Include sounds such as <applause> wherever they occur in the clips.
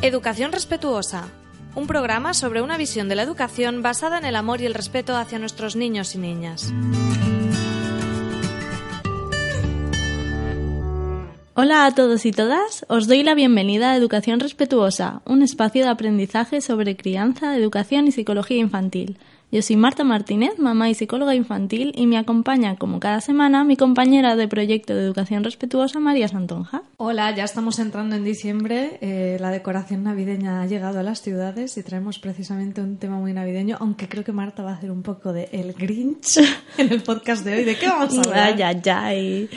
Educación Respetuosa, un programa sobre una visión de la educación basada en el amor y el respeto hacia nuestros niños y niñas. Hola a todos y todas, os doy la bienvenida a Educación Respetuosa, un espacio de aprendizaje sobre crianza, educación y psicología infantil. Yo soy Marta Martínez, mamá y psicóloga infantil, y me acompaña, como cada semana, mi compañera de proyecto de educación respetuosa, María Santonja. Hola, ya estamos entrando en diciembre. eh, la decoración navideña ha llegado a las ciudades y traemos precisamente un tema muy navideño, aunque creo que Marta va a hacer un poco de El Grinch <laughs> en el podcast de hoy. ¿De qué vamos a <laughs> hablar? Ay, ay, ay.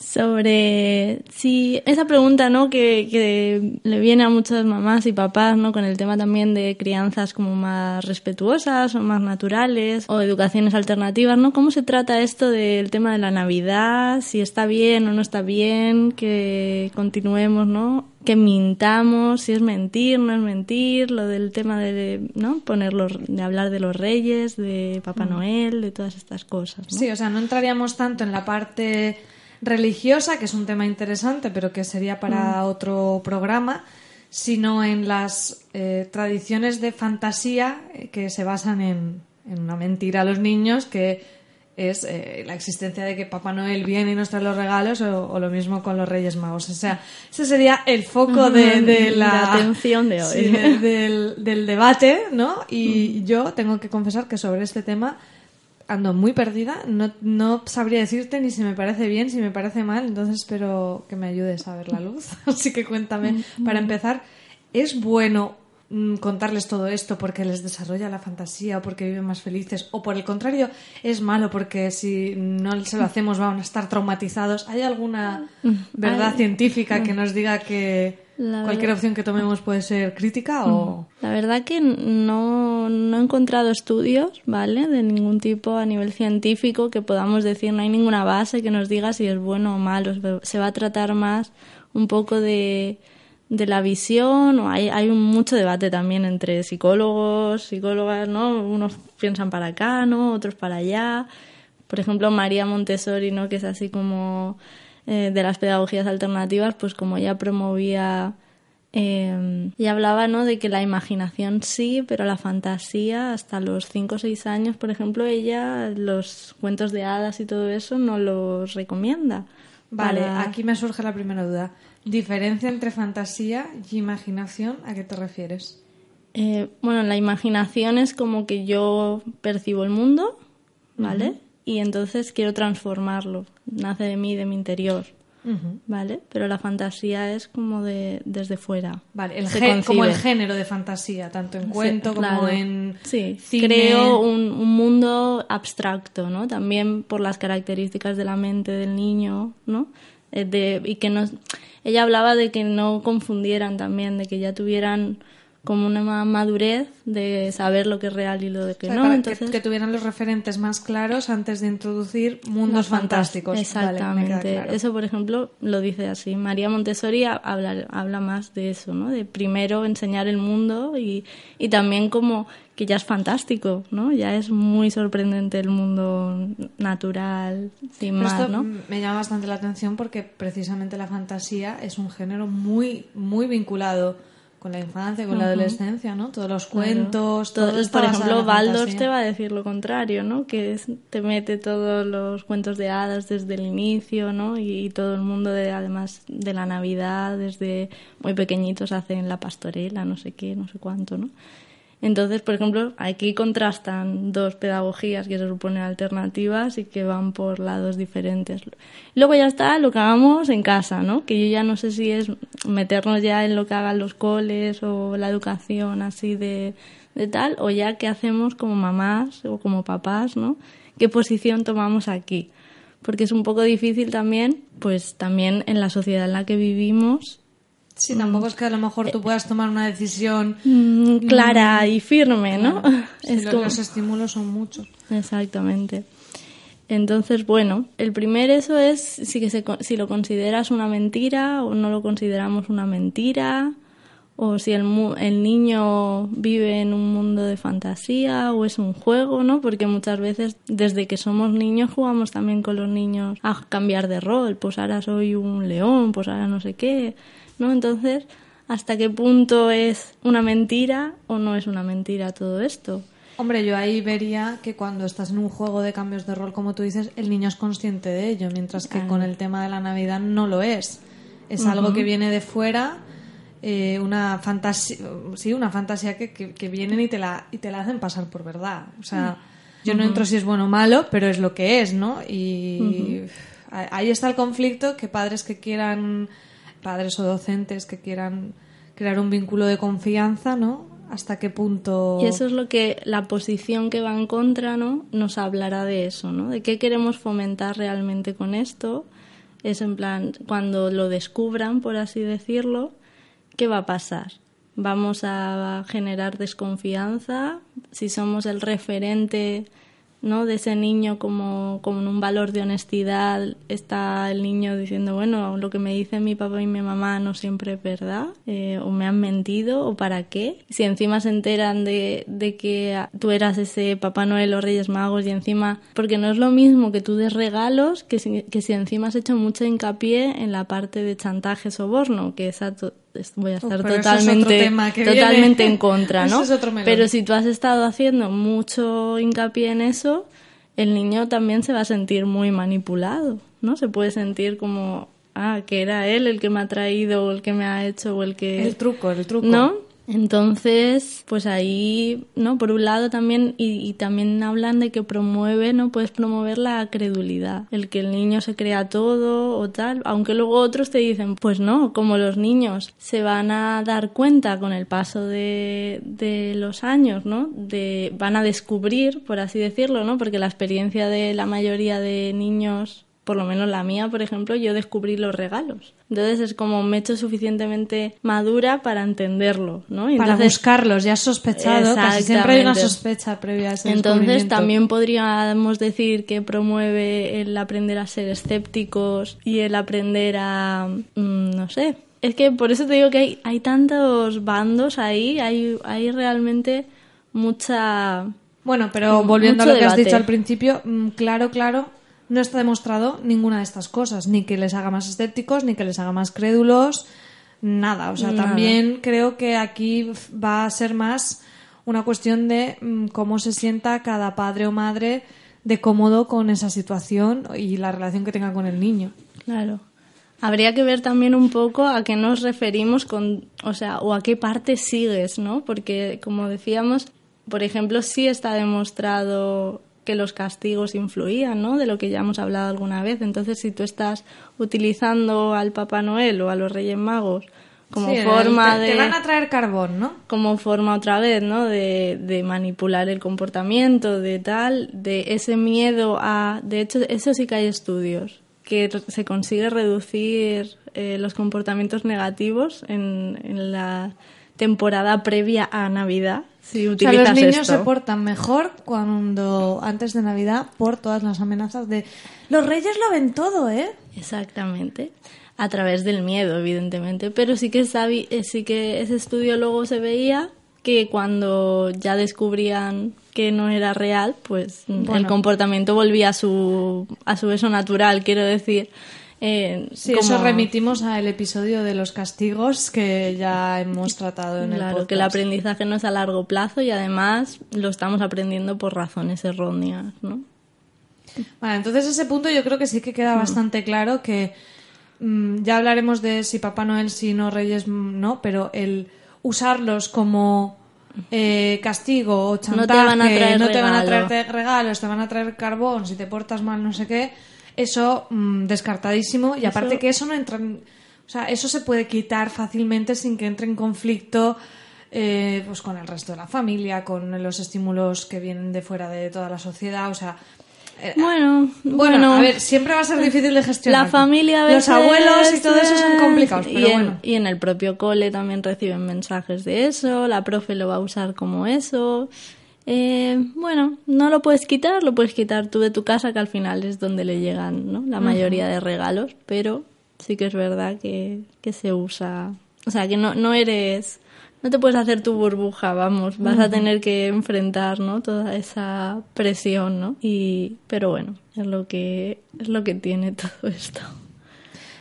Sobre sí, esa pregunta, ¿no? Que, que le viene a muchas mamás y papás, ¿no? Con el tema también de crianzas como más respetuosas o más naturales o educaciones alternativas, ¿no? ¿Cómo se trata esto del tema de la Navidad? Si está bien o no está bien, que continuemos, ¿no? Que mintamos, si es mentir, no es mentir, lo del tema de, ¿no? Poner los, de hablar de los reyes, de Papá Noel, de todas estas cosas, ¿no? Sí, o sea, no entraríamos tanto en la parte religiosa, que es un tema interesante, pero que sería para otro programa, sino en las eh, tradiciones de fantasía eh, que se basan en, en una mentira a los niños, que es eh, la existencia de que Papá Noel viene y nos trae los regalos, o, o lo mismo con los Reyes Magos. O sea, ese sería el foco de, de la, La atención de hoy. <laughs> sí, de- del, del debate, ¿no? Y yo tengo que confesar que sobre este tema ando muy perdida. No, no sabría decirte ni si me parece bien, si me parece mal. Entonces espero que me ayudes a ver la luz. <laughs> Así que cuéntame, para empezar, ¿es bueno mm, contarles todo esto porque les desarrolla la fantasía o porque viven más felices? ¿O por el contrario, es malo porque si no se lo hacemos van a estar traumatizados? ¿Hay alguna verdad Ay. científica que nos diga que La cualquier verdad- opción que tomemos puede ser crítica o...? La verdad que no, no he encontrado estudios, ¿vale? De ningún tipo a nivel científico que podamos decir, no hay ninguna base que nos diga si es bueno o malo. Se va a tratar más un poco de, de la visión, o hay, hay mucho debate también entre psicólogos, psicólogas, ¿no? Unos piensan para acá, ¿no? Otros para allá. Por ejemplo, María Montessori, ¿no? Que es así como eh, de las pedagogías alternativas, pues como ella promovía eh, y hablaba ¿no? de que la imaginación sí, pero la fantasía hasta los 5 o 6 años, por ejemplo, ella los cuentos de hadas y todo eso no los recomienda. Vale, Para- aquí me surge la primera duda. ¿Diferencia entre fantasía y imaginación? ¿A qué te refieres? Eh, bueno, la imaginación es como que yo percibo el mundo, ¿vale? Y entonces quiero transformarlo. Nace de mí, de mi interior, ¿vale? Pero la fantasía es como de desde fuera. Vale, el Se como el género de fantasía, tanto en cuento Sí, como claro. en Sí, cine. creo un, un mundo abstracto, ¿no? También por las características de la mente del niño, ¿no? Eh, de, y que no, ella hablaba de que no confundieran también, de que ya tuvieran como una ma- madurez de saber lo que es real y lo de que O sea, no. para Entonces, que, que tuvieran los referentes más claros antes de introducir mundos fantásticos. Exactamente. claro. Eso, por ejemplo, lo dice así. María Montessori ha- habla, habla más de eso, ¿no? De primero enseñar el mundo y, y también como que ya es fantástico, ¿no? Ya es muy sorprendente el mundo natural, sin Pero más, esto ¿no? me llama bastante la atención porque precisamente la fantasía es un género muy, muy vinculado con la infancia, con la adolescencia, ¿no? Todos los cuentos, Todo- todo, está por ejemplo, fantasía. te va a decir lo contrario, ¿no? Que es- te mete todos los cuentos de hadas desde el inicio, ¿no? Y, y todo el mundo, de, además de la Navidad, desde muy pequeñitos hacen la pastorela, no sé qué, no sé cuánto, ¿no? Entonces, por ejemplo, aquí contrastan dos pedagogías que se suponen alternativas y que van por lados diferentes. Luego ya está lo que hagamos en casa, ¿no? Que yo ya no sé si es meternos ya en lo que hagan los coles o la educación así de, de tal, o ya qué hacemos como mamás o como papás, ¿no? ¿Qué posición tomamos aquí? Porque es un poco difícil también, pues también en la sociedad en la que vivimos, Sí, tampoco es que a lo mejor tú puedas tomar una decisión mm, clara y firme, ¿no? <laughs> Es los, como- los estímulos son muchos. Exactamente. Entonces, bueno, el primer eso es si, que se, si lo consideras una mentira o no lo consideramos una mentira, o si el, el niño vive en un mundo de fantasía o es un juego, ¿no? Porque muchas veces desde que somos niños jugamos también con los niños a cambiar de rol, pues ahora soy un león, pues ahora no sé qué, ¿no? Entonces ¿Hasta qué punto es una mentira o no es una mentira todo esto? Hombre, yo ahí vería que cuando estás en un juego de cambios de rol, como tú dices, el niño es consciente de ello, mientras que con el tema de la Navidad no lo es. Es algo que viene de fuera, eh, una fantasía, sí, una fantasía que, que, vienen y te, la, y te la hacen pasar por verdad. O sea, mm. yo no entro si es bueno o malo, pero es lo que es, ¿no? Y ahí está el conflicto, que padres que quieran, padres o docentes que quieran crear un vínculo de confianza, ¿no? hasta qué punto. Y eso es lo que la posición que va en contra, ¿no? Nos hablará de eso, ¿no? De qué queremos fomentar realmente con esto. Es en plan, cuando lo descubran, por así decirlo, ¿qué va a pasar? Vamos a generar desconfianza. Si somos el referente ¿no? de ese niño como, como un valor de honestidad está el niño diciendo bueno lo que me dicen mi papá y mi mamá no siempre es verdad eh, o me han mentido o para qué si encima se enteran de, de que tú eras ese Papá Noel o Reyes Magos y encima porque no es lo mismo que tú des regalos que si, que si encima has hecho mucho hincapié en la parte de chantaje soborno que esa voy a estar totalmente, totalmente en contra, <laughs> ¿no? pero si tú has estado haciendo mucho hincapié en eso, el niño también se va a sentir muy manipulado, ¿no? Se puede sentir como, ah, que era él el que me ha traído o el que me ha hecho o el que... El truco, el truco. ¿No? Entonces, pues ahí, ¿no? Por un lado también, y, también hablan de que promueve, ¿no? Puedes promover la credulidad, el que el niño se crea todo o tal, aunque luego otros te dicen, pues no, como los niños se van a dar cuenta con el paso de, de los años, ¿no? De, van a descubrir, por así decirlo, ¿no? Porque la experiencia de la mayoría de niños por lo menos la mía, por ejemplo, yo descubrí los regalos. Entonces es como me he hecho suficientemente madura para entenderlo, ¿no? para buscarlos, ya has sospechado, casi siempre hay una sospecha previa a ese Entonces también podríamos decir que promueve el aprender a ser escépticos y el aprender a, mm, no sé, es que por eso te digo que hay, hay tantos bandos ahí, hay, hay realmente mucha... Bueno, pero volviendo a lo que has dicho al principio, mm, claro, claro, no está demostrado ninguna de estas cosas, ni que les haga más escépticos, ni que les haga más crédulos, nada. O sea, también creo que aquí va a ser más una cuestión de mm, cómo se sienta cada padre o madre de cómodo con esa situación y la relación que tenga con el niño. Claro. Habría que ver también un poco a qué nos referimos con, o sea, o a qué parte sigues, ¿no? Porque como decíamos, por ejemplo, sí está demostrado que los castigos influían, ¿no? De lo que ya hemos hablado alguna vez. Entonces, si tú estás utilizando al Papá Noel o a los Reyes Magos como forma de... Te van a traer carbón, ¿no? Como forma otra vez, ¿no? De, de, manipular el comportamiento, de tal, de ese miedo a... De hecho, eso sí que hay estudios, que se consigue reducir eh, los comportamientos negativos en, en la temporada previa a Navidad utilizas los niños se portan mejor cuando antes de Navidad por todas las amenazas de los reyes lo ven todo, ¿eh? Exactamente. A través del miedo, evidentemente. Pero sí que, eh, sí que ese estudio luego se veía que cuando ya descubrían que no era real, pues el comportamiento volvía a su, a su eso natural, quiero decir. Eh, sí, eso remitimos al episodio de los castigos que ya hemos tratado en el podcast. que el aprendizaje no es a largo plazo y además lo estamos aprendiendo por razones erróneas, ¿no? Bueno, entonces ese punto yo creo que sí que queda mm. bastante claro que mm, ya hablaremos de si Papá Noel, si no Reyes, mm, no, pero el usarlos como eh, castigo o chantaje, no te van a traer, no te van a traer regalos, te van a traer carbón, si te portas mal, no sé qué eso mm, descartadísimo y aparte que eso no entra en, o sea eso se puede quitar fácilmente sin que entre en conflicto eh, pues con el resto de la familia con los estímulos que vienen de fuera de toda la sociedad o sea eh, bueno, bueno, a ver, siempre va a ser difícil de gestionar. La familia, los abuelos y todo eso son complicados, pero y bueno. En, y en el propio cole también reciben mensajes de eso, la profe lo va a usar como eso. Eh, bueno, no lo puedes quitar, lo puedes quitar tú de tu casa, que al final es donde le llegan ¿no? la mayoría de regalos, pero sí que es verdad que, que se usa. O sea, que no, no eres. No te puedes hacer tu burbuja, vamos, vas a tener que enfrentar, ¿no? Toda esa presión, ¿no? Y, pero bueno, es lo que, es lo que tiene <laughs> todo esto.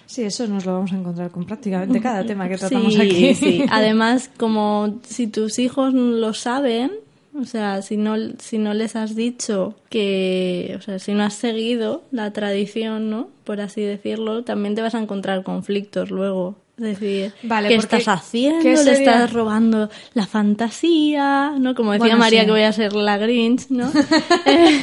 Sí, eso nos lo vamos a encontrar con prácticamente cada tema que <laughs> Sí, tratamos aquí. sí. Además, como si tus hijos lo saben, o sea, si no, si no les has dicho que, o sea, si no has seguido la tradición, ¿no? Por así decirlo, también te vas a encontrar conflictos luego. Es decir, Vale, ¿qué estás haciendo? ¿qué Le estás robando la fantasía, ¿no? Como decía Bueno, María sí. que voy a ser la Grinch, ¿no? <laughs> Eh,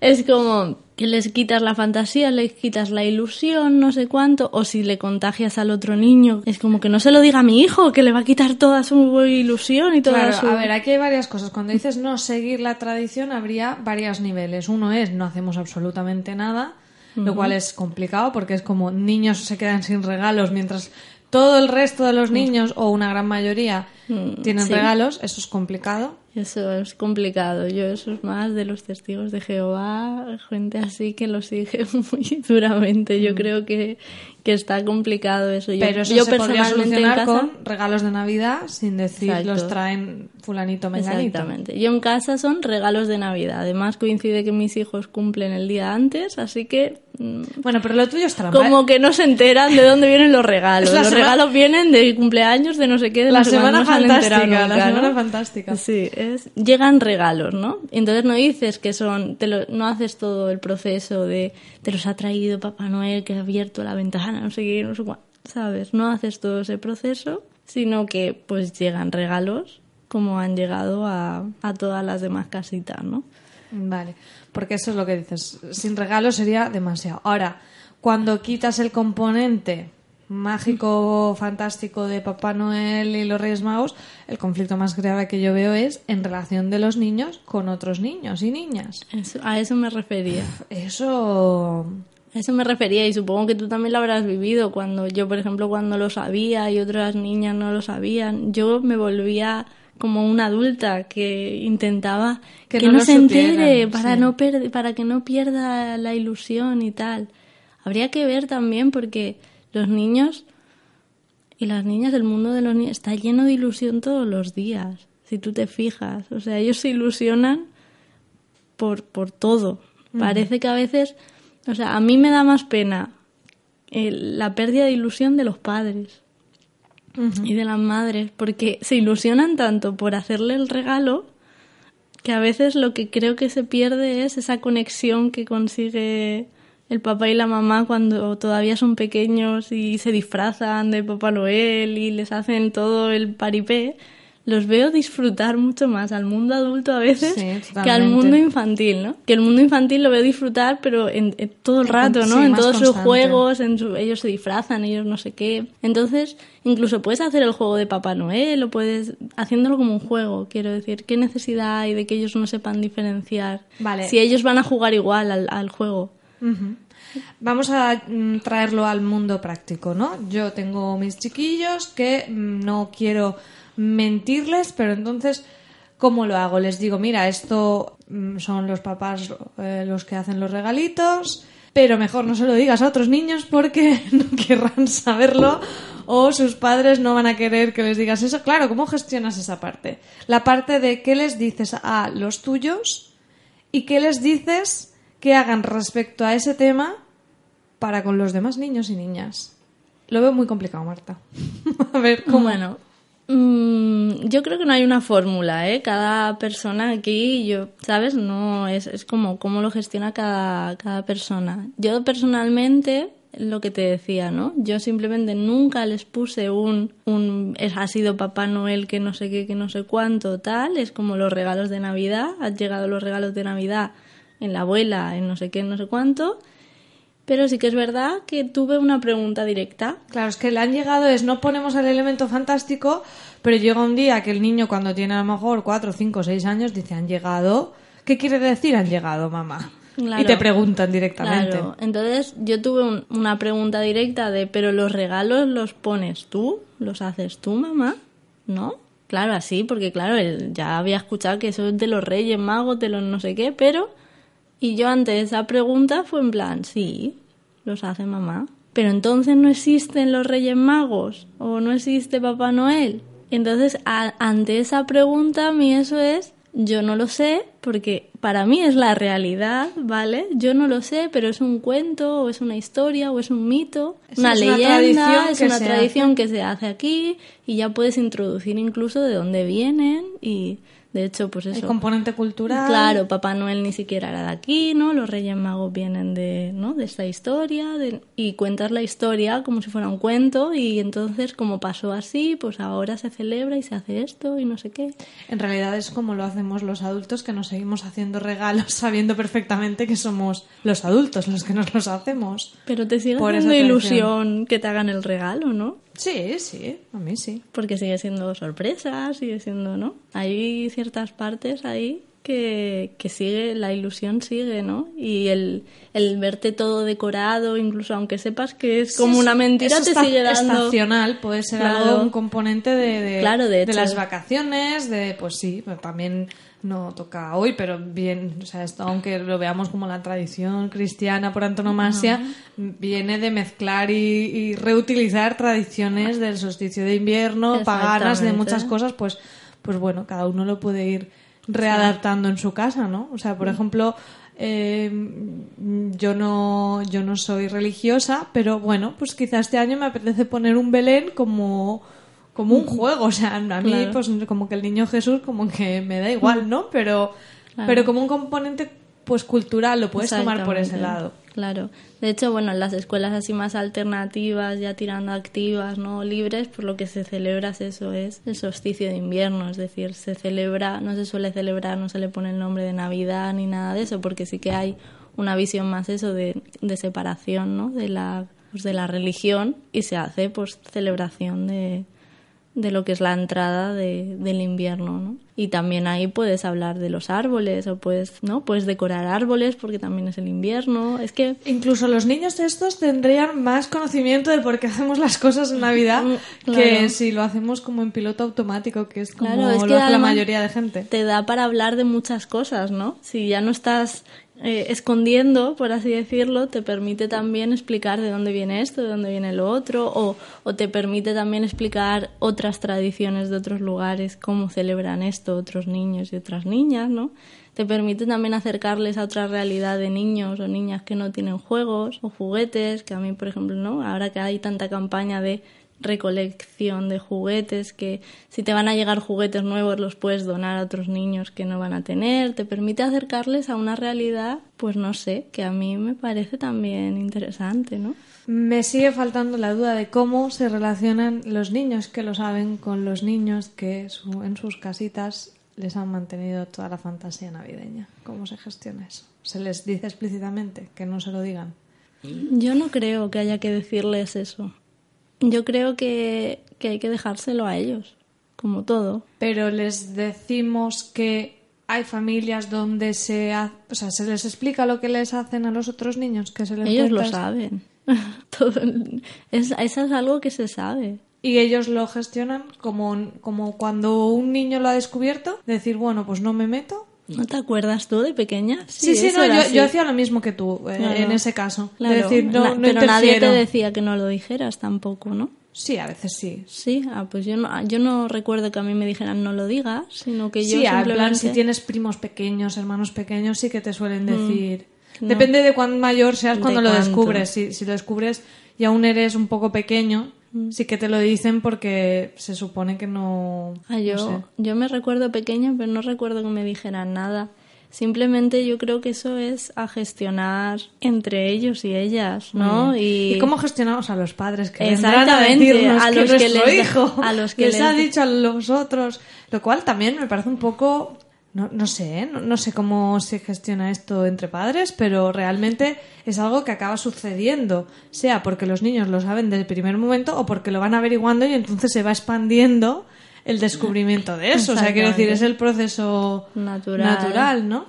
es como que les quitas la fantasía, les quitas la ilusión, no sé cuánto, o si le contagias al otro niño, es como que no se lo diga a mi hijo, que le va a quitar toda su ilusión y toda Claro, su... a ver, aquí hay varias cosas. Cuando dices no seguir la tradición, habría varios niveles. Uno es no hacemos absolutamente nada, lo cual es complicado porque es como niños se quedan sin regalos mientras todo el resto de los niños, o una gran mayoría, Mm, tienen sí. regalos. Eso es complicado. Eso es complicado. Yo eso es más de los testigos de Jehová, gente así que lo sigue <laughs> muy duramente. Yo creo que, que está complicado eso. Yo, Mm. Pero eso yo se podría personalmente en solucionar casa- con regalos de Navidad sin decir Exacto. los traen fulanito menganito. Exactamente. Yo en casa son regalos de Navidad. Además coincide que mis hijos cumplen el día antes, así que mm, Bueno, pero lo tuyo es trampa. como ¿eh? que no se enteran de dónde vienen los regalos. Los sema- regalos vienen de cumpleaños, de no sé qué, de La cuándo, semana fantástica, la semana ¿no? fantástica. Sí, es llegan regalos, ¿no? Entonces no dices que son, te lo- no haces todo el proceso de te los ha traído Papá Noel que ha abierto la ventana, no sé qué, no sé cuánto, ¿sabes? No haces todo ese proceso, sino que pues llegan regalos como han llegado a, a todas las demás casitas, ¿no? Vale, porque eso es lo que dices. Sin regalo sería demasiado. Ahora, cuando quitas el componente mágico, fantástico de Papá Noel y los Reyes Magos, el conflicto más grave que yo veo es en relación de los niños con otros niños y niñas. Eso- a eso me refería. Eso. A eso me refería y supongo que tú también lo habrás vivido cuando yo, por ejemplo, cuando lo sabía y otras niñas no lo sabían, yo me volvía como una adulta que intentaba Que que, no se entere para sí. no para que no pierda la ilusión y tal. Habría que ver también porque los niños y las niñas, el mundo de los niños está lleno de ilusión todos los días, si tú te fijas. O sea, ellos se ilusionan por, por todo. Parece que a veces, o sea, a mí me da más pena el- la pérdida de ilusión de los padres y de las madres, porque se ilusionan tanto por hacerle el regalo que a veces lo que creo que se pierde es esa conexión que consigue el papá y la mamá cuando todavía son pequeños y se disfrazan de Papá Noel y les hacen todo el paripé. Los veo disfrutar mucho más al mundo adulto a veces Sí, que al mundo infantil, ¿no? Que el mundo infantil lo veo disfrutar, pero en, en todo el rato, ¿no? sí, en todos sus juegos, en su- ellos se disfrazan, ellos no sé qué. Entonces, incluso puedes hacer el juego de Papá Noel o puedes haciéndolo como un juego, quiero decir. ¿Qué necesidad hay de que ellos no sepan diferenciar? Vale. Si ellos van a jugar igual al, al juego. Vamos a mm, traerlo al mundo práctico, ¿no? Yo tengo mis chiquillos que mm, no quiero mentirles, pero entonces, ¿cómo lo hago? Les digo, mira, esto mm, son los papás eh, los que hacen los regalitos, pero mejor no se lo digas a otros niños porque <laughs> no querrán saberlo o sus padres no van a querer que les digas eso. Claro, ¿cómo gestionas esa parte? La parte de qué les dices a los tuyos y qué les dices hagan respecto a ese tema para con los demás niños y niñas. Lo veo muy complicado, Marta. <laughs> a ver, ¿cómo? Bueno, mm, yo creo que no hay una fórmula, ¿eh? Cada persona aquí, yo, ¿sabes? No, es, es como cómo lo gestiona cada, cada persona. Yo personalmente, lo que te decía, ¿no? Yo simplemente nunca les puse un, un ha sido Papá Noel que no sé qué, que no sé cuánto, tal. Es como los regalos de Navidad, han llegado los regalos de Navidad en la abuela, en no sé qué, no sé cuánto. Pero sí que es verdad que tuve una pregunta directa Claro, es que le han llegado, es no ponemos el elemento fantástico, pero llega un día que el niño cuando tiene a lo mejor 4, 5, 6 años dice, han llegado. ¿Qué quiere decir han llegado, mamá? Claro. Y te preguntan directamente. Claro, entonces yo tuve un- una pregunta directa de, pero los regalos los pones tú, los haces tú, mamá, ¿no? Claro, así, porque claro, él ya había escuchado que eso es de los reyes magos, de los no sé qué, pero... Y yo ante esa pregunta fue en plan, sí, los hace mamá. Pero entonces no existen los reyes magos o no existe Papá Noel. Entonces, a- ante esa pregunta, a mí eso es, yo no lo sé, porque para mí es la realidad, ¿vale? Yo no lo sé, pero es un cuento, o es una historia, o es un mito, Es una una leyenda, tradición es una tradición hace. que se hace aquí y ya puedes introducir incluso de dónde vienen y de hecho pues El eso. componente cultural. Claro, Papá Noel ni siquiera era de aquí, ¿no? Los Reyes Magos vienen de, ¿no? de esta historia de- y cuentas la historia como si fuera un cuento y entonces como pasó así, pues ahora se celebra y se hace esto y no sé qué. En realidad es como lo hacemos los adultos que nos seguimos haciendo regalos <laughs> sabiendo perfectamente que somos los adultos los que nos los hacemos. Pero te sigue haciendo ilusión que te hagan el regalo, ¿no? Sí, sí, a mí sí. Porque sigue siendo sorpresa, sigue siendo, ¿no? Hay ciertas partes ahí que, que sigue, la ilusión sigue, ¿no? Y el, el verte todo decorado, incluso aunque sepas que es como Sí, una mentira, te sigue dando... estacional, puede ser Claro. algo, un componente de, de, Claro, de las vacaciones, de, pues sí, pero también no toca hoy, pero bien, o sea, esto aunque lo veamos como la tradición cristiana por antonomasia, viene de mezclar y, y reutilizar tradiciones del solsticio de invierno, paganas, de muchas cosas, pues, pues bueno, cada uno lo puede ir readaptando en su casa, ¿no? O sea, por ejemplo, eh, yo no yo no soy religiosa, pero bueno, pues quizás este año me apetece poner un Belén como como un juego, o sea, a mí Claro. pues como que el niño Jesús como que me da igual, ¿no? Pero Claro. pero como un componente pues cultural lo puedes tomar por ese lado. Claro. De hecho, bueno, en las escuelas así más alternativas, ya tirando activas, ¿no? Libres, por lo que se celebra es eso, es el solsticio de invierno. Es decir, se celebra, no se suele celebrar, no se le pone el nombre de Navidad ni nada de eso, porque sí que hay una visión más eso de, de separación, ¿no? De la, pues, de la religión y se hace, pues, celebración de, de lo que es la entrada de- del invierno, ¿no? Y también ahí puedes hablar de los árboles o puedes, ¿no? Puedes decorar árboles porque también es el invierno. Es que Incluso los niños estos tendrían más conocimiento de por qué hacemos las cosas en Navidad Mm, que si lo hacemos como en piloto automático, que es como Claro, es lo que hace la mayoría de gente. te da para hablar de muchas cosas, ¿no? Si ya no estás eh, escondiendo, por así decirlo, te permite también explicar de dónde viene esto, de dónde viene lo otro, o, o te permite también explicar otras tradiciones de otros lugares, cómo celebran esto otros niños y otras niñas, ¿no? Te permite también acercarles a otra realidad de niños o niñas que no tienen juegos o juguetes, que a mí, por ejemplo, ¿no? Ahora que hay tanta campaña de recolección de juguetes, que si te van a llegar juguetes nuevos los puedes donar a otros niños que no van a tener, te permite acercarles a una realidad, pues no sé, que a mí me parece también interesante, ¿no? Me sigue faltando la duda de cómo se relacionan los niños que lo saben con los niños que su- en sus casitas les han mantenido toda la fantasía navideña. ¿Cómo se gestiona eso? ¿Se les dice explícitamente que no se lo digan? Yo no creo que haya que decirles eso. Yo creo que, que hay que dejárselo a ellos, como todo. Pero les decimos que hay familias donde se, ha- o sea, se les explica lo que les hacen a los otros niños, que se les Ellos lo saben. <laughs> Todo- es, eso es algo que se sabe. Y ellos lo gestionan como, como cuando un niño lo ha descubierto, decir, bueno, pues no me meto. ¿No te acuerdas tú de pequeña? Sí, sí, no, yo, hacía lo mismo que tú eh, Claro. en ese caso. Claro, de decir, no, pero nadie te decía que no lo dijeras tampoco, ¿no? Sí, a veces sí. Sí, ah, pues yo no, yo no recuerdo que a mí me dijeran no lo digas, sino que yo sí, en simplemente... plan, si tienes primos pequeños, hermanos pequeños, sí que te suelen decir. No. Depende de cuán mayor seas De cuando lo cuánto. descubres. Si, si lo descubres y aún eres un poco pequeño, sí que te lo dicen porque se supone que no. Ah, yo, no sé. yo me recuerdo pequeña, pero no recuerdo que me dijeran nada. Simplemente yo creo que eso es a gestionar entre ellos y ellas, ¿no? ¿Y cómo gestionamos a los padres que vendrán a Exactamente, a que los que nuestro les- hijo <laughs> a los que les, ha dicho a los otros? Lo cual también me parece un poco... No, no sé, ¿eh? no, no sé cómo se gestiona esto entre padres, pero realmente es algo que acaba sucediendo, sea porque los niños lo saben desde el primer momento o porque lo van averiguando y entonces se va expandiendo el descubrimiento de eso. O sea, quiero decir, es el proceso natural. natural, ¿no?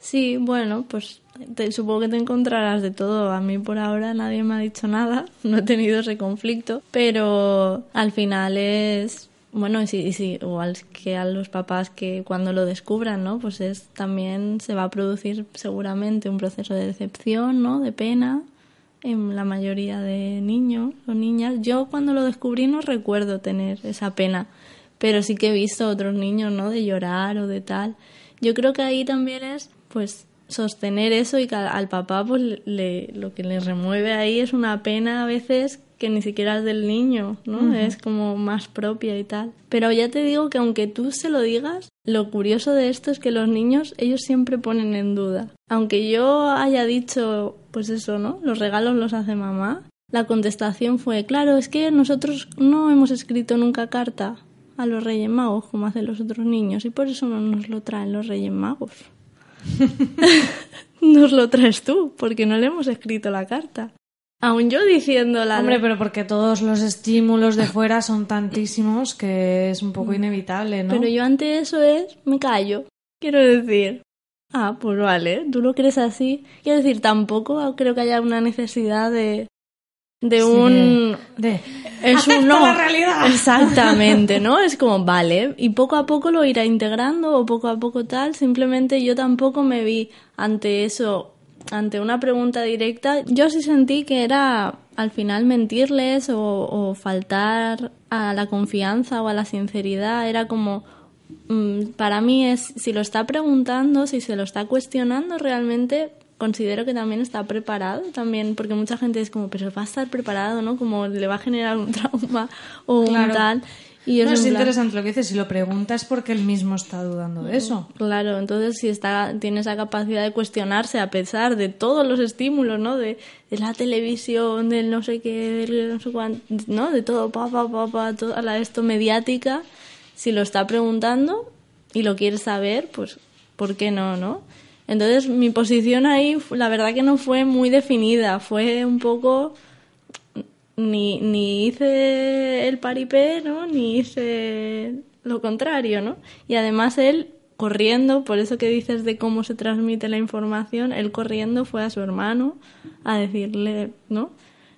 Sí, bueno, pues te- supongo que te encontrarás de todo. A mí por ahora nadie me ha dicho nada, <laughs> no he tenido ese conflicto, pero al final es, bueno, sí, y sí, igual que a los papás que cuando lo descubran, ¿no? Pues es también se va a producir seguramente un proceso de decepción, ¿no? De pena en la mayoría de niños o niñas. Yo cuando lo descubrí no recuerdo tener esa pena, pero sí que he visto otros niños, ¿no? De llorar o de tal. yo creo que ahí también es, pues, sostener eso y que al, papá, pues, lo que le remueve ahí es una pena a veces que ni siquiera es del niño, ¿no? Es como más propia y tal. Pero ya te digo que aunque tú se lo digas, lo curioso de esto es que los niños, ellos siempre ponen en duda. Aunque yo haya dicho, pues eso, ¿no? Los regalos los hace mamá. La contestación fue, claro, es que nosotros no hemos escrito nunca carta a los Reyes Magos como hacen los otros niños y por eso no nos lo traen los Reyes Magos. <laughs> <laughs> nos lo traes tú, porque no le hemos escrito la carta. Aún yo diciendo la... Hombre, pero porque todos los estímulos de fuera son tantísimos que es un poco inevitable, ¿no? Pero yo ante eso es, me callo. Quiero decir, ah, pues vale, tú lo crees así. Quiero decir, tampoco creo que haya una necesidad de de un de, es un la realidad exactamente no <laughs> es como vale y poco a poco lo irá integrando o poco a poco tal simplemente yo tampoco me vi ante eso ante una pregunta directa yo sí sentí que era al final mentirles o, o faltar a la confianza o a la sinceridad. Era como mm, para mí es si lo está preguntando si se lo está cuestionando realmente considero que también está preparado también porque mucha gente es como pero va a estar preparado no como le va a generar un <laughs> trauma o un tal y no, es interesante lo que dices si lo preguntas porque él mismo está dudando de eso. Claro entonces si está tiene esa capacidad de cuestionarse a pesar de todos los estímulos no de, de la televisión del no sé qué del no sé cuánto no de todo pa pa pa pa toda la esto mediática si lo está preguntando y lo quiere saber pues por qué no no entonces mi posición ahí, la verdad que no fue muy definida, fue un poco ni, ni hice el paripé, ¿no? Ni hice lo contrario, ¿no? Y además él corriendo, por eso que dices de cómo se transmite la información, él corriendo fue a su hermano a decirle, ¿no?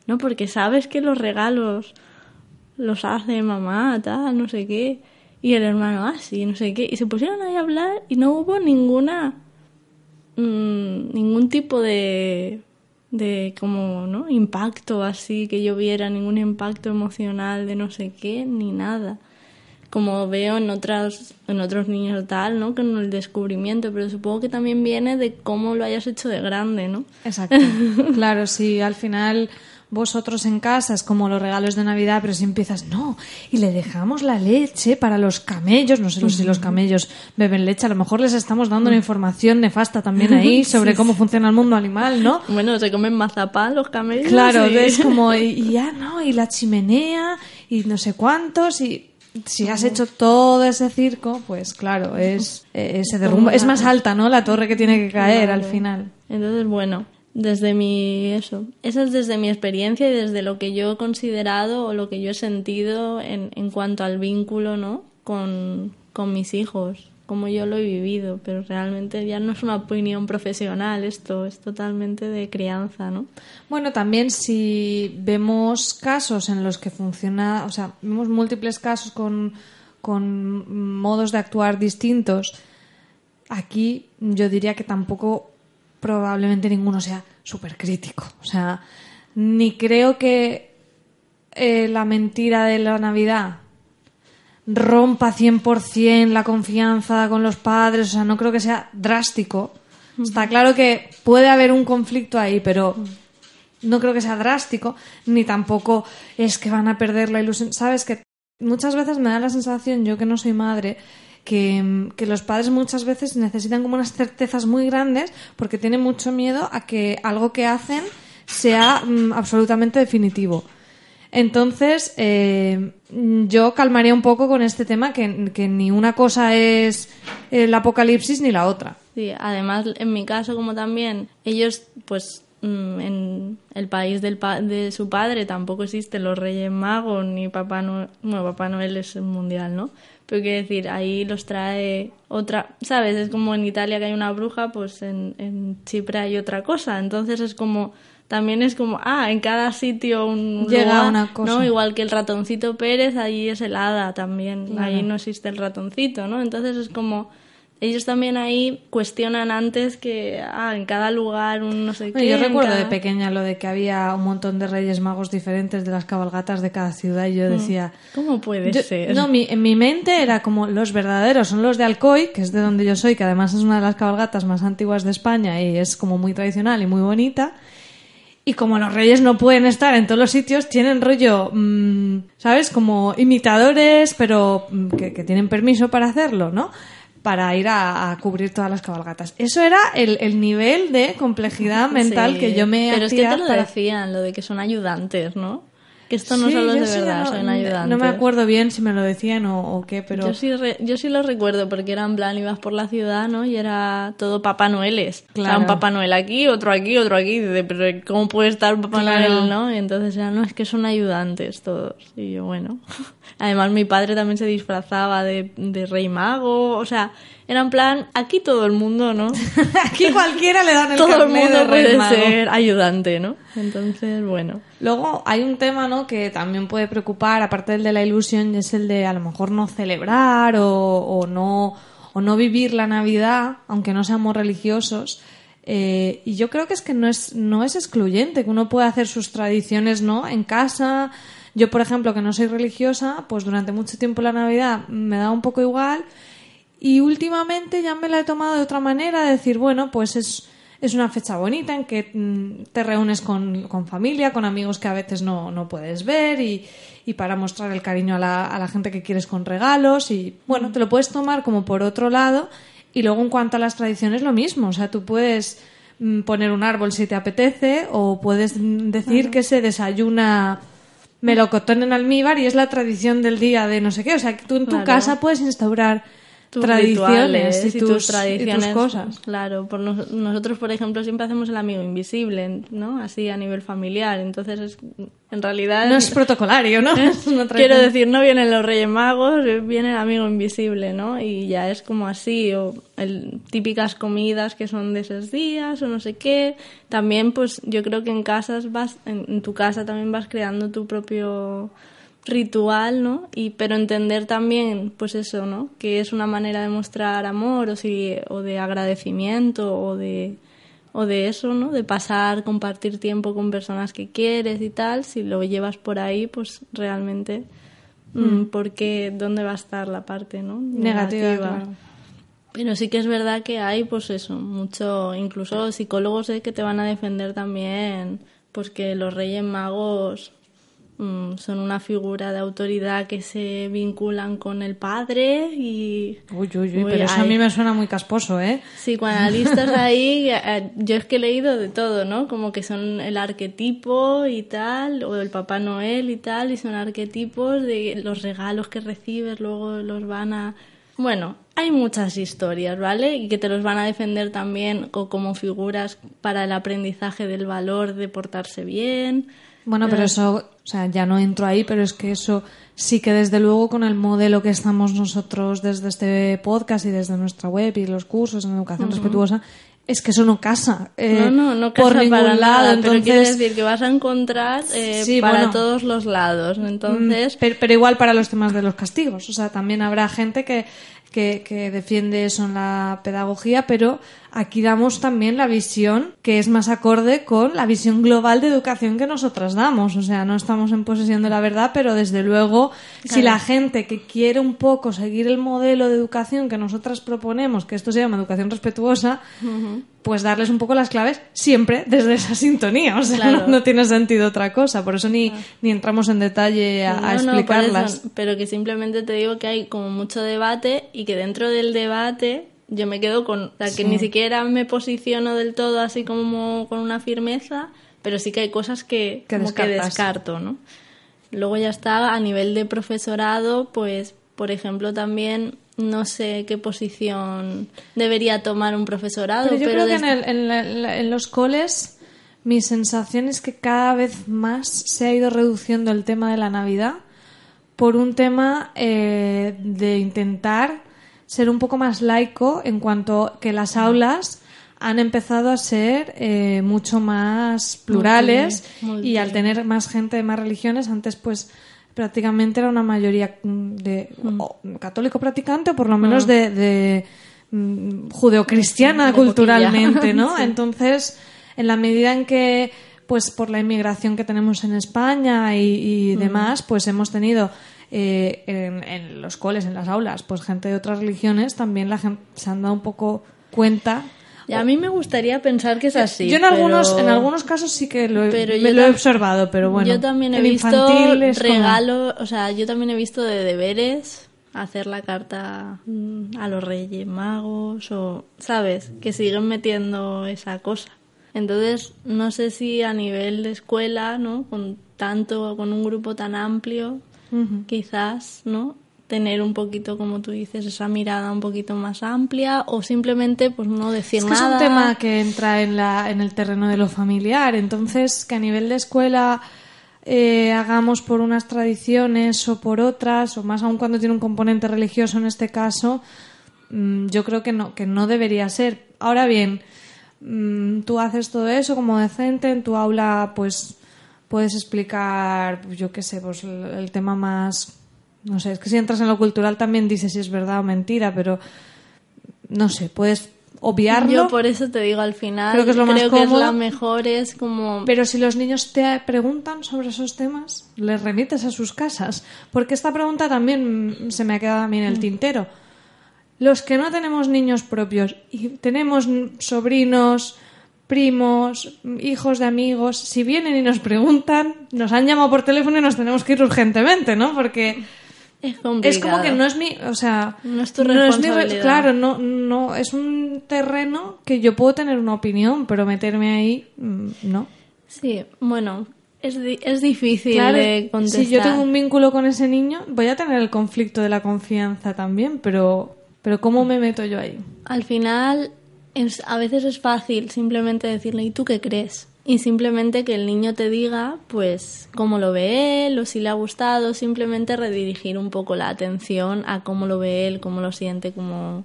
No, porque sabes que los regalos los hace mamá, tal, no sé qué. Y el hermano, ah, sí, no sé qué. Y se pusieron ahí a hablar y no hubo ninguna Mm, ningún tipo de, de como, ¿no? Impacto así, que yo viera ningún impacto emocional de no sé qué, ni nada. Como veo en otras, en otros niños tal, ¿no? Con el descubrimiento, pero supongo que también viene de cómo lo hayas hecho de grande, ¿no? Exacto. <laughs> claro, sí, al final vosotros en casa es como los regalos de Navidad, pero si empiezas, no, y le dejamos la leche para los camellos, no sé si los camellos beben leche, a lo mejor les estamos dando una información nefasta también ahí <laughs> sobre cómo funciona el mundo animal, ¿no? Bueno, se comen mazapán los camellos. Claro, es como, <laughs> y, ya, ¿no? Y la chimenea, y no sé cuántos, y si has hecho todo ese circo, pues claro, es eh, se derrumba, es más alta, ¿no? La torre que tiene que caer al final. Entonces, bueno, desde mi eso esa es desde mi experiencia y desde lo que yo he considerado o lo que yo he sentido en, en cuanto al vínculo no con, con mis hijos como yo lo he vivido pero realmente ya no es una opinión profesional esto es totalmente de crianza no bueno también si vemos casos en los que funciona o sea vemos múltiples casos con con modos de actuar distintos aquí yo diría que tampoco probablemente ninguno sea súper crítico. O sea, ni creo que eh, la mentira de la Navidad rompa 100% la confianza con los padres. O sea, no creo que sea drástico. Está claro que puede haber un conflicto ahí, pero no creo que sea drástico, ni tampoco es que van a perder la ilusión. Sabes que muchas veces me da la sensación, yo que no soy madre, que, los padres muchas veces necesitan como unas certezas muy grandes porque tienen mucho miedo a que algo que hacen sea mm, absolutamente definitivo. Entonces, eh, yo calmaría un poco con este tema, que, ni una cosa es el apocalipsis ni la otra. Sí, además, en mi caso, como también, ellos, pues, mm, en el país del de su padre tampoco existen los Reyes Magos ni Papá Noel. Bueno, Papá Noel es mundial, ¿no? Pero quiero decir, ahí los trae otra, ¿sabes? Es como en Italia que hay una bruja, pues en, en Chipre hay otra cosa. Entonces es como, también es como, ah, en cada sitio un Llega una cosa. ¿no? Igual que el ratoncito Pérez, ahí es el hada también. Ahí no existe el ratoncito, ¿no? Entonces es como, ellos también ahí cuestionan antes que ah, en cada lugar un no sé qué. Yo recuerdo cada- de pequeña lo de que había un montón de reyes magos diferentes de las cabalgatas de cada ciudad y yo decía... ¿Cómo puede Yo- ser? no, mi- en mi mente era como los verdaderos son los de Alcoy, que es de donde yo soy, que además es una de las cabalgatas más antiguas de España y es como muy tradicional y muy bonita. Y como los reyes no pueden estar en todos los sitios, tienen rollo, mm, ¿sabes? Como imitadores, pero mm, que, que tienen permiso para hacerlo, ¿no? Para ir a, a cubrir todas las cabalgatas. Eso era el, el nivel de complejidad mental Sí, que yo me Pero es que te lo decían, lo de que son ayudantes, ¿no? Que esto no Sí, son los yo de sí verdad, no, son ayudantes. No me acuerdo bien si me lo decían o, o qué, pero... Yo sí, re- yo sí lo recuerdo porque era en plan, ibas por la ciudad, ¿no? Y era todo Papá Noeles. O sea, Claro. un Papá Noel aquí, otro aquí, otro aquí. Dice, pero ¿cómo puede estar un Papá Claro. Noel, no? Y entonces era, no, es que son ayudantes todos. Y yo, bueno. <laughs> Además, mi padre también se disfrazaba de, de rey mago. O sea, era en plan, aquí todo el mundo, ¿no? <laughs> Aquí cualquiera le dan el todo el mundo puede ser ayudante, ¿no? Entonces, bueno. Luego hay un tema ¿no? que también puede preocupar, aparte del de la ilusión, y es el de a lo mejor no celebrar o, o no, o no vivir la Navidad, aunque no seamos religiosos. Eh, y yo creo que es que no es, no es excluyente, que uno puede hacer sus tradiciones ¿no? en casa. Yo, por ejemplo, que no soy religiosa, pues durante mucho tiempo la Navidad me da un poco igual. Y últimamente ya me la he tomado de otra manera, de decir, bueno, pues es, es una fecha bonita en que mm, te reúnes con, con familia, con amigos que a veces no, no puedes ver y, y para mostrar el cariño a la, a la gente que quieres con regalos y bueno, te lo puedes tomar como por otro lado y luego en cuanto a las tradiciones lo mismo, o sea, tú puedes mm, poner un árbol si te apetece o puedes mm, decir que se desayuna melocotón en almíbar y es la tradición del día de no sé qué, o sea, que tú en tu Claro. casa puedes instaurar tus tradiciones y, tus, tradiciones, y tus cosas. Claro, por nos- nosotros, por ejemplo, siempre hacemos el amigo invisible, ¿no? Así a nivel familiar. Entonces, es- en realidad. No es protocolario, ¿no? <laughs> Es <laughs> una Quiero decir, no vienen los Reyes Magos, viene el amigo invisible, ¿no? Y ya es como así, o el, típicas comidas que son de esos días, o no sé qué. También, pues, yo creo que en casas vas, en, en tu casa también vas creando tu propio ritual, ¿no? Y pero entender también, pues eso, ¿no? Que es una manera de mostrar amor o si o de agradecimiento o de o de eso, ¿no? De pasar, compartir tiempo con personas que quieres y tal, si lo llevas por ahí, pues realmente mm, porque dónde va a estar la parte, ¿no? Negativa, claro. Pero sí que es verdad que hay, pues eso, mucho, incluso psicólogos eh, que te van a defender también, pues que los Reyes Magos mm, son una figura de autoridad que se vinculan con el padre y Uy, uy, uy, pero eso a mí me suena muy casposo, ¿eh? psicoanalistas <laughs> ahí, eh, yo es que he leído de todo, ¿no? Como que son el arquetipo y tal, o el Papá Noel y tal, y son arquetipos de los regalos que recibes, luego los van a... Bueno, hay muchas historias, ¿vale? Y que te los van a defender también como figuras para el aprendizaje del valor de portarse bien. Bueno, pero eso, o sea, ya no entro ahí, pero es que eso sí que desde luego con el modelo que estamos nosotros desde este podcast y desde nuestra web y los cursos en educación respetuosa, es que eso no casa. eh, no, no, no casa por ningún para lado. nada, entonces, pero quiere decir que vas a encontrar eh, Sí, para bueno. todos los lados. Entonces, Mm, pero, pero igual para los temas de los castigos. O sea, también habrá gente que, que, que defiende eso en la pedagogía, pero aquí damos también la visión que es más acorde con la visión global de educación que nosotras damos. O sea, no estamos en posesión de la verdad, pero desde luego, si la gente que quiere un poco seguir el modelo de educación que nosotras proponemos, que esto se llama educación respetuosa, pues darles un poco las claves siempre desde esa sintonía. O sea, Claro. no, no tiene sentido otra cosa. Por eso ni, ni entramos en detalle a, no, explicarlas. eso, pero que simplemente te digo que hay como mucho debate y que dentro del debate yo me quedo con, o sea, que ni siquiera me posiciono del todo así como con una firmeza, pero sí que hay cosas que, Que como que descarto, ¿no? Luego ya está a nivel de profesorado, pues, por ejemplo, también no sé qué posición debería tomar un profesorado, Pero yo pero creo que en, desde- el- en la- en la- en los coles mi sensación es que cada vez más se ha ido reduciendo el tema de la Navidad por un tema eh, de intentar ser un poco más laico en cuanto que las aulas han empezado a ser eh, mucho más plurales y al tener más gente de más religiones antes pues prácticamente era una mayoría mm, de o católico practicante o por lo menos de, de, mm, judeocristiana culturalmente, <laughs> ¿no? Entonces, en la medida en que, pues por la inmigración que tenemos en España y, demás, pues hemos tenido eh, en, en los coles, en las aulas, pues gente de otras religiones, también la gente se han dado un poco cuenta y a mí me gustaría pensar que es así. Yo en algunos, en algunos casos sí que lo, he, me lo he observado, pero bueno. Yo también he visto regalos, o sea, yo también he visto de deberes hacer la carta mm, a los Reyes Magos o, ¿sabes? Que siguen metiendo esa cosa. Entonces, no sé si a nivel de escuela, ¿no? Con tanto, con un grupo tan amplio, quizás, ¿no? tener un poquito, como tú dices, esa mirada un poquito más amplia o simplemente pues no decir es que nada. Es un tema que entra en, la, en el terreno de lo familiar, entonces que a nivel de escuela eh, hagamos por unas tradiciones o por otras, o más aún cuando tiene un componente religioso en este caso, mm, yo creo que no, que no debería ser. Ahora bien, mm, tú haces todo eso como decente, en tu aula pues puedes explicar, yo qué sé, pues el tema más no sé, es que si entras en lo cultural también dices si es verdad o mentira, pero no sé, puedes obviarlo. Yo por eso te digo al final, creo que es lo más que es la mejor es como Pero si los niños te preguntan sobre esos temas, les remites a sus casas, porque esta pregunta también se me ha quedado a mí en el mm. tintero. Los que no tenemos niños propios y tenemos sobrinos, primos, hijos de amigos, si vienen y nos preguntan, nos han llamado por teléfono y nos tenemos que ir urgentemente, ¿no? Porque es, como que no es mi, o sea, no es tu responsabilidad. claro, no, no, es un terreno que yo puedo tener una opinión, pero meterme ahí, mm, no. Sí, bueno, es, es difícil de contestar. Si yo tengo un vínculo con ese niño, voy a tener el conflicto de la confianza también, pero, pero ¿cómo me meto yo ahí? Al final, es, a veces es fácil simplemente decirle, ¿y tú qué crees? y simplemente que el niño te diga pues cómo lo ve él o si le ha gustado, simplemente redirigir un poco la atención a cómo lo ve él, cómo lo siente, cómo,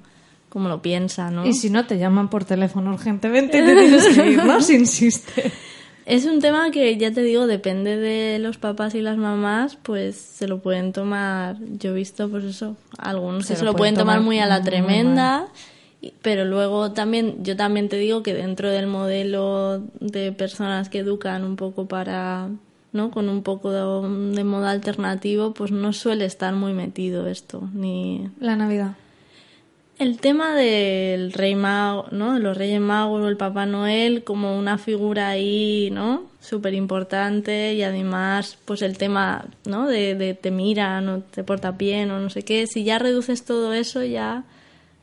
cómo lo piensa, ¿no? Y si no, te llaman por teléfono urgentemente y te tienes que ir, ¿no? Si insiste. Es un tema que ya te digo, depende de los papás y las mamás, pues se lo pueden tomar, yo he visto pues eso, algunos se, se lo, pueden tomar, muy a la tremenda pero luego también, yo también te digo que dentro del modelo de personas que educan un poco para, ¿no? Con un poco de, modo alternativo, pues no suele estar muy metido esto, ni... La Navidad. El tema del rey mago, ¿no? De los reyes magos o el Papá Noel como una figura ahí, ¿no? Súper importante y además, pues el tema, ¿no? De, de te mira, no te porta bien o no sé qué. Si ya reduces todo eso, ya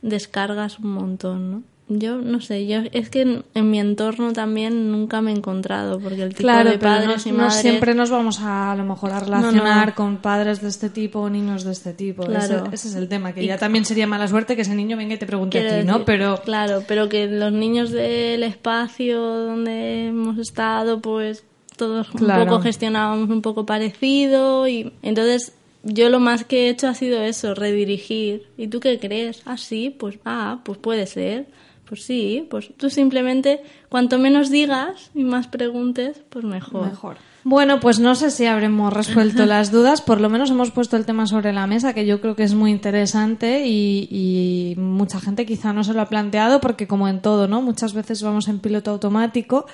descargas un montón, ¿no? Yo no sé, yo es que en, mi entorno también nunca me he encontrado porque el tipo de padres y madres no siempre nos vamos a a lo mejor a relacionar con padres de este tipo o niños de este tipo. Ese, es el tema, que ya también sería mala suerte que ese niño venga y te pregunte a ti, ¿no? Pero claro, pero que los niños del espacio donde hemos estado, pues todos un poco gestionábamos un poco parecido y entonces yo lo más que he hecho ha sido eso, redirigir. ¿Y tú qué crees? Ah, sí, pues, ah, pues puede ser. Pues sí, pues tú simplemente, cuanto menos digas y más preguntes, pues mejor. Mejor. Bueno, pues no sé si habremos resuelto <laughs> las dudas, por lo menos hemos puesto el tema sobre la mesa, que yo creo que es muy interesante y, y mucha gente quizá no se lo ha planteado porque como en todo, ¿no? Muchas veces vamos en piloto automático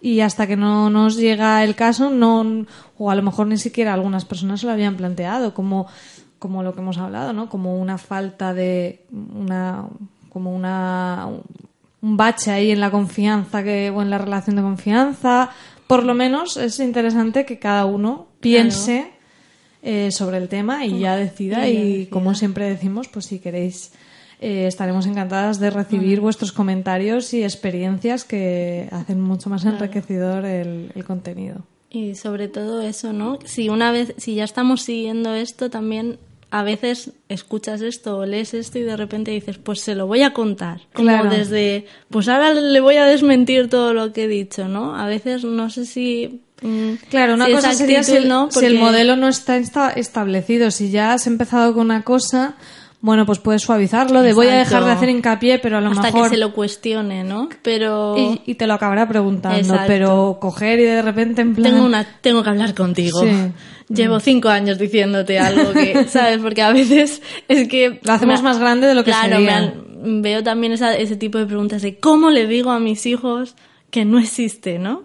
y hasta que no nos llega el caso, no, o a lo mejor ni siquiera algunas personas se lo habían planteado, como, como lo que hemos hablado, ¿no? Como una falta de, una, como una, un bache ahí en la confianza que, o en la relación de confianza. Por lo menos es interesante que cada uno piense eh, sobre el tema y ya decida. y como siempre decimos, pues si queréis eh, estaremos encantadas de recibir vuestros comentarios y experiencias que hacen mucho más enriquecedor el, contenido. Y sobre todo eso, ¿no? Si una vez, si ya estamos siguiendo esto, también a veces escuchas esto o lees esto y de repente dices, pues se lo voy a contar. Como desde, pues ahora le voy a desmentir todo lo que he dicho, ¿no? A veces no sé si mm, Claro, una cosa sería si, ¿no? si el modelo no está establecido. Si ya has empezado con una cosa, bueno, pues puedes suavizarlo, de voy a dejar de hacer hincapié, pero a lo Hasta mejor... que se lo cuestione, ¿no? Pero y, y te lo acabará preguntando, Exacto. pero coger y de repente en plan... tengo una tengo que hablar contigo. Sí. Llevo cinco años diciéndote algo que, <laughs> ¿sabes? Porque a veces es que... Lo hacemos más grande de lo que claro, sería. me han- veo también esa- ese tipo de preguntas de cómo le digo a mis hijos que no existe, ¿no?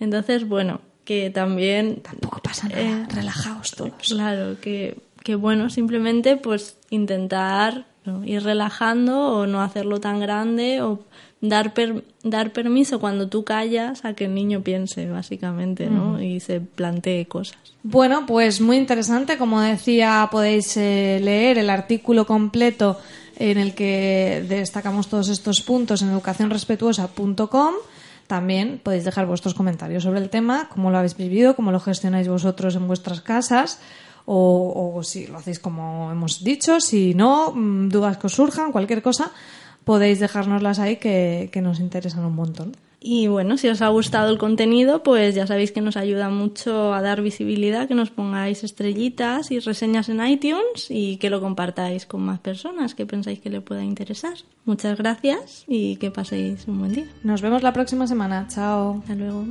Entonces, bueno, que también... Tampoco pasa nada, Eh, relajaos todos. Claro, que, que bueno, simplemente pues intentar ¿no? ir relajando o no hacerlo tan grande o dar, per- dar permiso cuando tú callas a que el niño piense, básicamente, ¿no? Y se plantee cosas. Bueno, pues muy interesante. Como decía, podéis eh, leer el artículo completo en el que destacamos todos estos puntos en educacionrespetuosa.com. También podéis dejar vuestros comentarios sobre el tema, cómo lo habéis vivido, cómo lo gestionáis vosotros en vuestras casas, o, o si lo hacéis como hemos dicho, si no, mm, dudas que os surjan, cualquier cosa, podéis dejárnoslas ahí que, que nos interesan un montón. Y bueno, si os ha gustado el contenido, pues ya sabéis que nos ayuda mucho a dar visibilidad, que nos pongáis estrellitas y reseñas en iTunes y que lo compartáis con más personas que pensáis que le pueda interesar. Muchas gracias y que paséis un buen día. Nos vemos la próxima semana. Chao. Hasta luego.